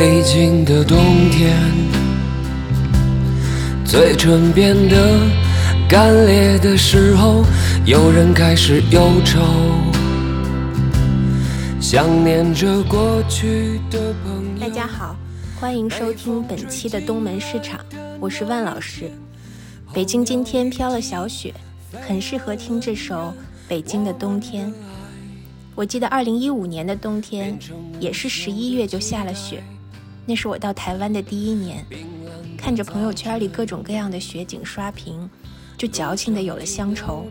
北京的冬天，嘴唇变得干裂的时候，有人开始忧愁，想念着过去的朋友。大家好，欢迎收听本期的东门市场，我是万老师。北京今天飘了小雪，很适合听这首《北京的冬天》。我记得二零一五年的冬天，也是十一月就下了雪，那是我到台湾的第一年。看着朋友圈里各种各样的雪景刷屏，就矫情的有了乡愁，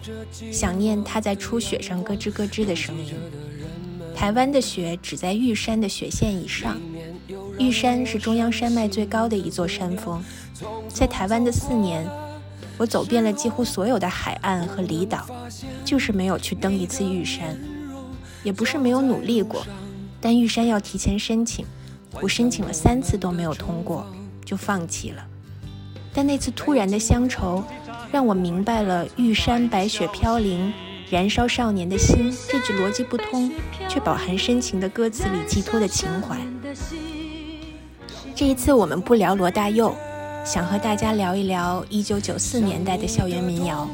想念它在初雪上咯吱咯吱的声音。台湾的雪只在玉山的雪线以上，玉山是中央山脉最高的一座山峰。在台湾的四年，我走遍了几乎所有的海岸和离岛，就是没有去登一次玉山。也不是没有努力过，但玉山要提前申请，我申请了三次都没有通过，就放弃了。但那次突然的乡愁，让我明白了“玉山白雪飘零，燃烧少年的心”这句逻辑不通却饱含深情的歌词里寄托的情怀。这一次我们不聊罗大佑，想和大家聊一聊1994年代的校园民谣。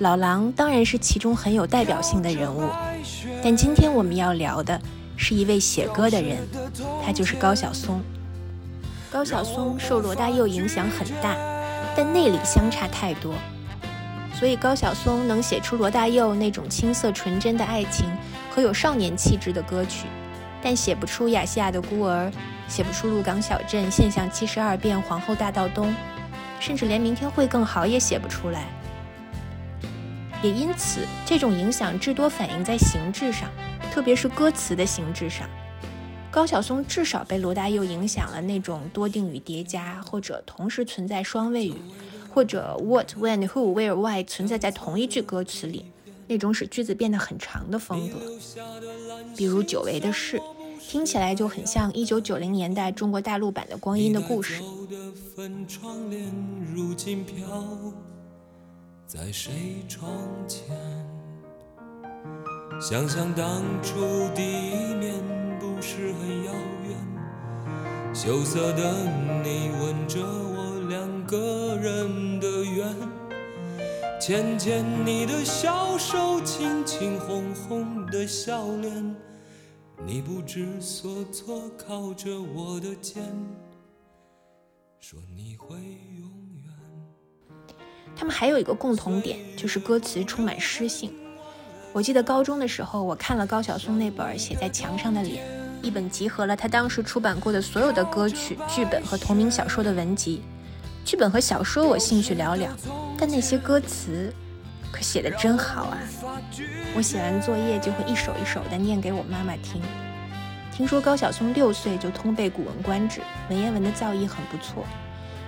老狼当然是其中很有代表性的人物。但今天我们要聊的是一位写歌的人，他就是高晓松。高晓松受罗大佑影响很大，但内里相差太多，所以高晓松能写出罗大佑那种青涩纯真的爱情和有少年气质的歌曲，但写不出《亚细亚的孤儿》，写不出《鹿港小镇》《现象七十二变》《皇后大道东》，甚至连《明天会更好》也写不出来。也因此，这种影响至多反映在形制上，特别是歌词的形制上。高晓松至少被罗大佑影响了那种多定语叠加，或者同时存在双谓语，或者 what、when、who、where、why 存在在同一句歌词里，那种使句子变得很长的风格。比如久违的事，听起来就很像1990年代中国大陆版的《光阴的故事》。在谁窗前？想想当初第一面不是很遥远，羞涩的你吻着我两个人的缘，牵牵你的小手，轻轻红红的笑脸，你不知所措靠着我的肩，说你会永远。他们还有一个共同点，就是歌词充满诗性。我记得高中的时候，我看了高晓松那本《写在墙上的脸》，一本集合了他当时出版过的所有的歌曲、剧本和同名小说的文集。剧本和小说我兴趣寥寥，但那些歌词可写得真好啊！我写完作业就会一首一首地念给我妈妈听。听说高晓松六岁就通背《古文观止》，文言文的造诣很不错。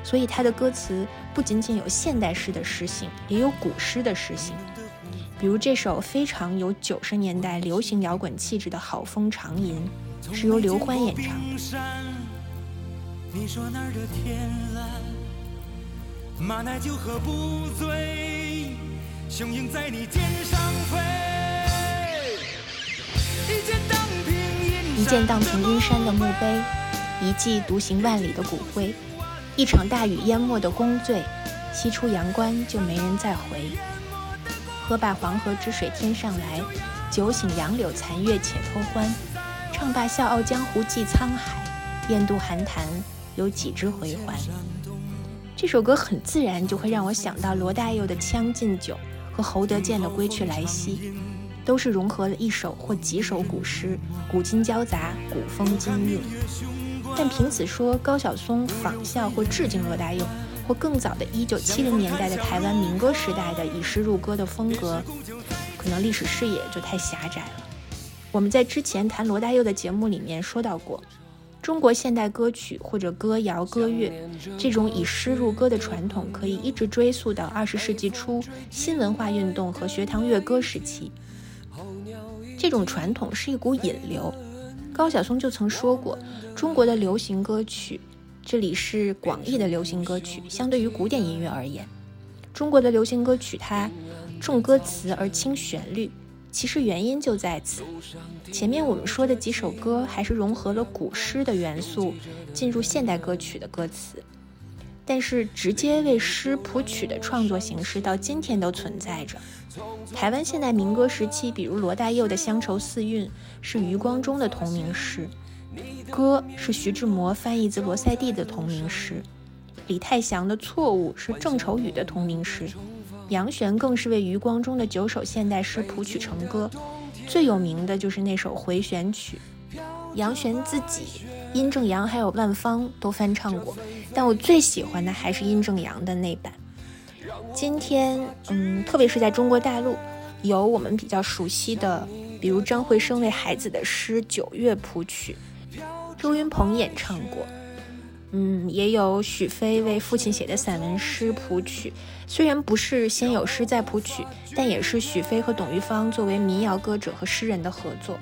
所以他的歌词不仅仅有现代诗的诗性，也有古诗的诗性。比如这首非常有九十年代流行摇滚气质的《好风长吟》，是由刘欢演唱的。你说那儿的天蓝，马奶酒喝不醉，雄鹰在你肩上飞。一见荡平阴山的墓碑，一骑独行万里的骨灰。一场大雨淹没的宫醉，西出阳关就没人再回。喝罢黄河之水天上来，酒醒杨柳残月且偷欢。唱罢笑傲江湖寄沧海，雁渡寒潭有几只回环？这首歌很自然就会让我想到罗大佑的《将进酒》和侯德健的《归去来兮》，都是融合了一首或几首古诗，古今交杂，古风今韵。但凭此说，高晓松仿效或致敬罗大佑，更早的1970年代的台湾民歌时代的以诗入歌的风格，可能历史视野就太狭窄了。我们在之前谈罗大佑的节目里面说到过，中国现代歌曲或者歌谣歌乐这种以诗入歌的传统，可以一直追溯到20世纪初新文化运动和学堂乐歌时期。这种传统是一股引流。高晓松就曾说过，中国的流行歌曲，这里是广义的流行歌曲，相对于古典音乐而言，中国的流行歌曲它重歌词而轻旋律，其实原因就在此。前面我们说的几首歌还是融合了古诗的元素进入现代歌曲的歌词，但是直接为诗谱曲的创作形式到今天都存在着。台湾现代民歌时期，比如罗大佑的《乡愁四韵》是余光中的同名诗，《歌》是徐志摩翻译自罗塞蒂的同名诗，李泰祥的《错误》是郑愁予的同名诗。杨玄更是为余光中的九首现代诗谱曲成歌，最有名的就是那首回旋曲。杨玄自己、殷正阳还有万芳都翻唱过，但我最喜欢的还是殷正阳的那版。今天，嗯，特别是在中国大陆，有我们比较熟悉的，比如张惠生为孩子的诗《九月》谱曲，周云鹏演唱过。嗯，也有许飞为父亲写的散文诗谱曲，虽然不是先有诗再谱曲，但也是许飞和董玉芳作为民谣歌者和诗人的合作。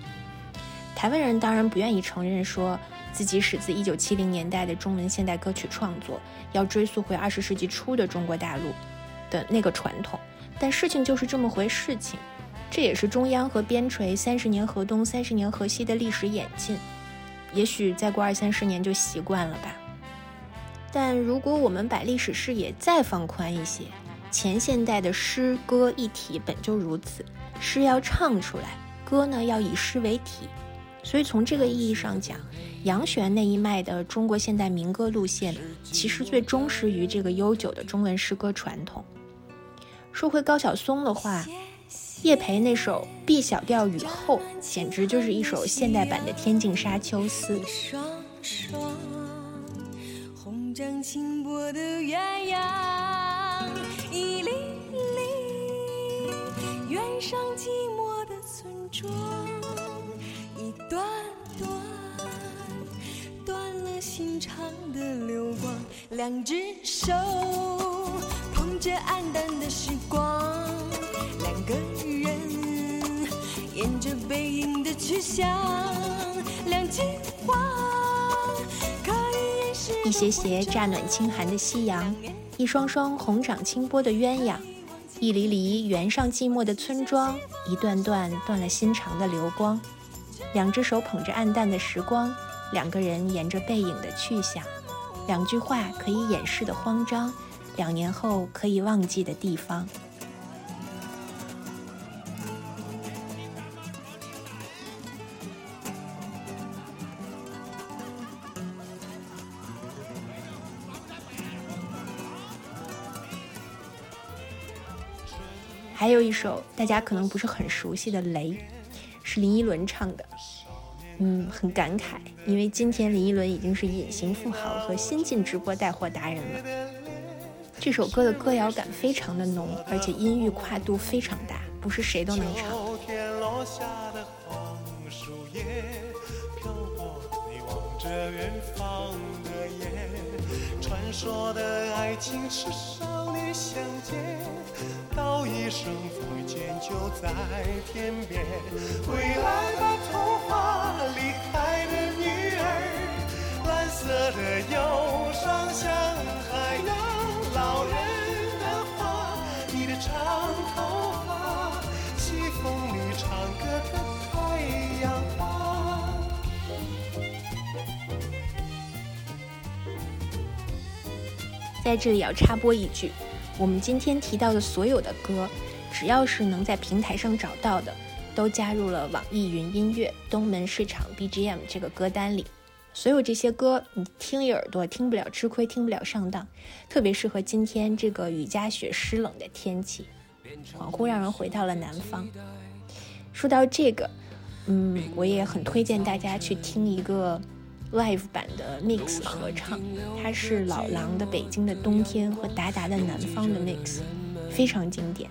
台湾人当然不愿意承认说自己始自一九七零年代的中文现代歌曲创作，要追溯回二十世纪初的中国大陆的那个传统，但事情就是这么回事情，这也是中央和边陲三十年河东三十年河西的历史演进，也许再过二三十年就习惯了吧。但如果我们把历史视野再放宽一些，前现代的诗歌一体本就如此，诗要唱出来，歌呢要以诗为体，所以从这个意义上讲，杨玄那一脉的中国现代民歌路线，其实最忠实于这个悠久的中文诗歌传统。说回高晓松的话，叶培那首 B 小调雨后，简直就是一首现代版的《天净沙·秋思》。张轻薄的鸳鸯，一粒粒，远上寂寞的村庄，一段段，断了心肠的流光。两只手捧着黯淡的时光，两个人沿着背影的去向，两句话。一斜斜乍暖轻寒的夕阳，一双双红掌清波的鸳鸯，一离离原上寂寞的村庄，一段段断了心肠的流光。两只手捧着暗淡的时光，两个人沿着背影的去向，两句话可以掩饰的慌张，两年后可以忘记的地方。还有一首大家可能不是很熟悉的《雷》，是林依轮唱的，嗯，很感慨，因为今天林依轮已经是隐形富豪和新晋直播带货达人了。这首歌的歌谣感非常的浓，而且音域跨度非常大，不是谁都能唱。传说的爱情是少女相见，道一声再见就在天边。归来吧，童话离开的女儿，蓝色的忧伤在这里要插播一句，我们今天提到的所有的歌，只要是能在平台上找到的，都加入了网易云音乐东门市场 BGM 这个歌单里。所有这些歌，你听一耳朵听不了吃亏，听不了上当，特别适合今天这个雨夹雪湿冷的天气，恍惚让人回到了南方。说到这个，嗯，我也很推荐大家去听一个。Live 版的 Mix 合唱，它是老狼的《北京的冬天》和达达的《南方》的 Mix，非常经典。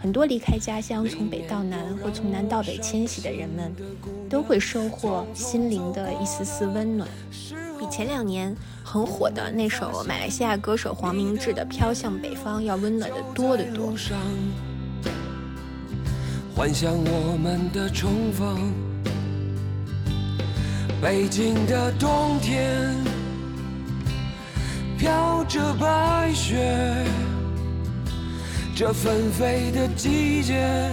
很多离开家乡从北到南或从南到北迁徙的人们，都会收获心灵的一丝丝温暖，比前两年很火的那首马来西亚歌手黄明志的《飘向北方》要温暖的多得多。幻想我们的重逢。北京的冬天飘着白雪，这纷飞的季节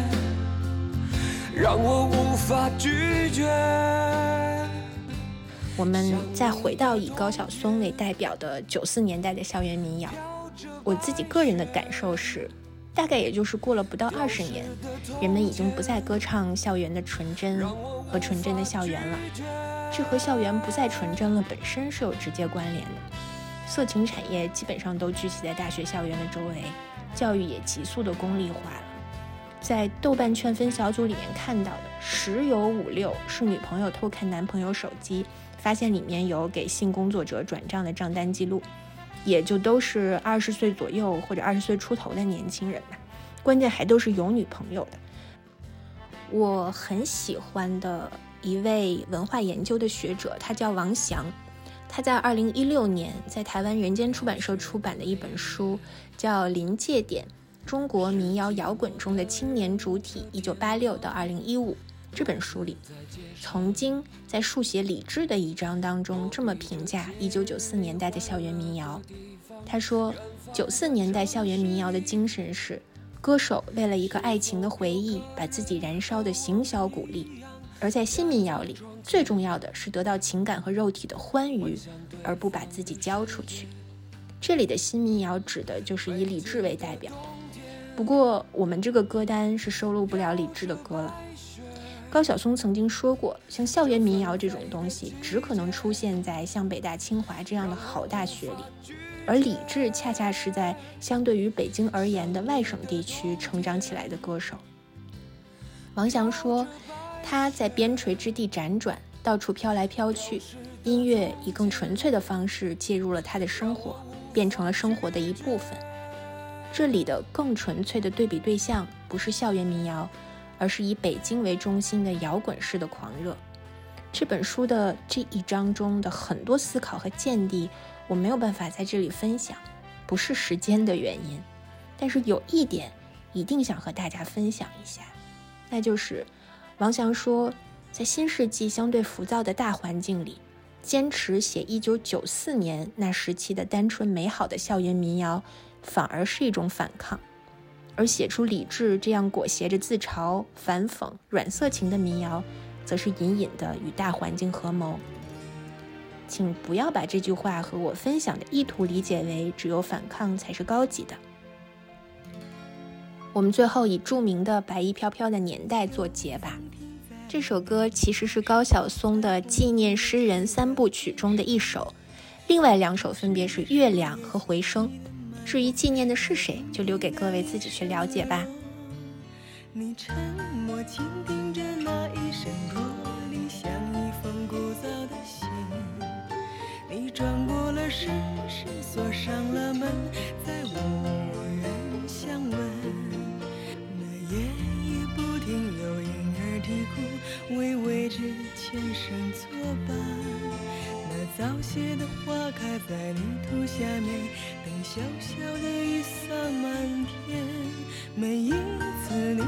让我无法拒绝。我们再回到以高晓松为代表的九四年代的校园民谣，我自己个人的感受是，大概也就是过了不到二十年，人们已经不再歌唱校园的纯真和纯真的校园了。这和校园不再纯真了本身是有直接关联的。色情产业基本上都聚集在大学校园的周围，教育也急速的功利化了。在豆瓣劝分小组里面看到的十有五六是女朋友偷看男朋友手机，发现里面有给性工作者转账的账单记录，也就都是二十岁左右或者二十岁出头的年轻人吧。关键还都是有女朋友的。我很喜欢的一位文化研究的学者，他叫王翔。他在二零一六年在台湾人间出版社出版的一本书，叫《临界点：中国民谣摇滚中的青年主体（一九八六到二零一五）》这本书里，曾经在书写理智的一章当中这么评价一九九四年代的校园民谣。他说，九四年代校园民谣的精神是，歌手为了一个爱情的回忆，把自己燃烧的行销鼓励；而在新民谣里。最重要的是得到情感和肉体的欢愉，而不把自己交出去。这里的新民谣指的就是以李志为代表的。不过我们这个歌单是收录不了李志的歌了。高晓松曾经说过，像校园民谣这种东西，只可能出现在像北大、清华这样的好大学里，而李志恰恰是在相对于北京而言的外省地区成长起来的歌手。王翔说。他在边陲之地辗转，到处飘来飘去，音乐以更纯粹的方式介入了他的生活，变成了生活的一部分。这里的更纯粹的对比对象不是校园民谣，而是以北京为中心的摇滚式的狂热。这本书的这一章中的很多思考和见地，我没有办法在这里分享，不是时间的原因，但是有一点一定想和大家分享一下，那就是。王翔说，在新世纪相对浮躁的大环境里，坚持写1994年那时期的单纯美好的校园民谣，反而是一种反抗；而写出理智这样裹挟着自嘲、反讽、软色情的民谣，则是隐隐的与大环境合谋。请不要把这句话和我分享的意图理解为只有反抗才是高级的。我们最后以著名的《白衣飘飘的年代》作结吧。这首歌其实是高晓松的纪念诗人三部曲中的一首，另外两首分别是《月亮》和《回声》。至于纪念的是谁，就留给各位自己去了解吧。你沉默倾听着那一声驼铃，像一封古早的信。你转过了身，是锁上了门，再无人相问。那夜夜不停有婴儿啼哭，为未知的前生作伴。那早谢的花开在泥土下面，等小小的雨洒满天。每一次你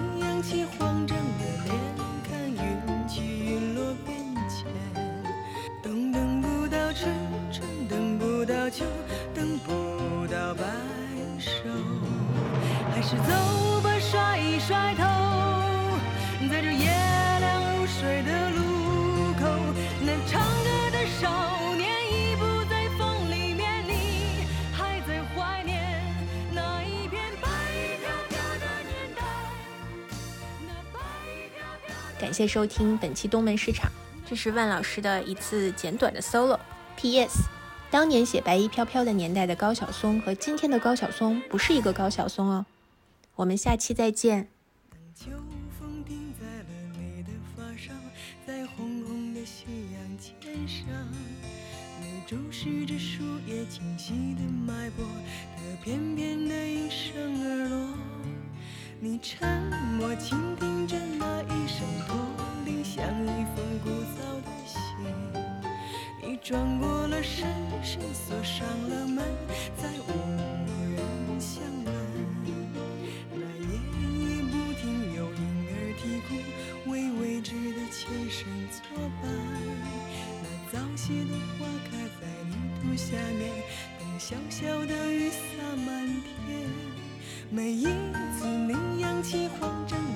感谢收听本期东门市场，这是万老师的一次简短的 solo。P.S. 当年写《白衣飘飘的年代》的高晓松和今天的高晓松不是一个高晓松哦。我们下期再见。秋风停在了你的发梢，在红红的夕阳肩上，你注视着树叶清晰的脉搏，它翩翩的应声而落。你沉默倾听着那一声像一封古早的信。你转过了身，身锁上了门，再无人相问。前生作伴，那早谢的花开在泥土下面，等小小的雨洒满天。每一次你扬起慌张。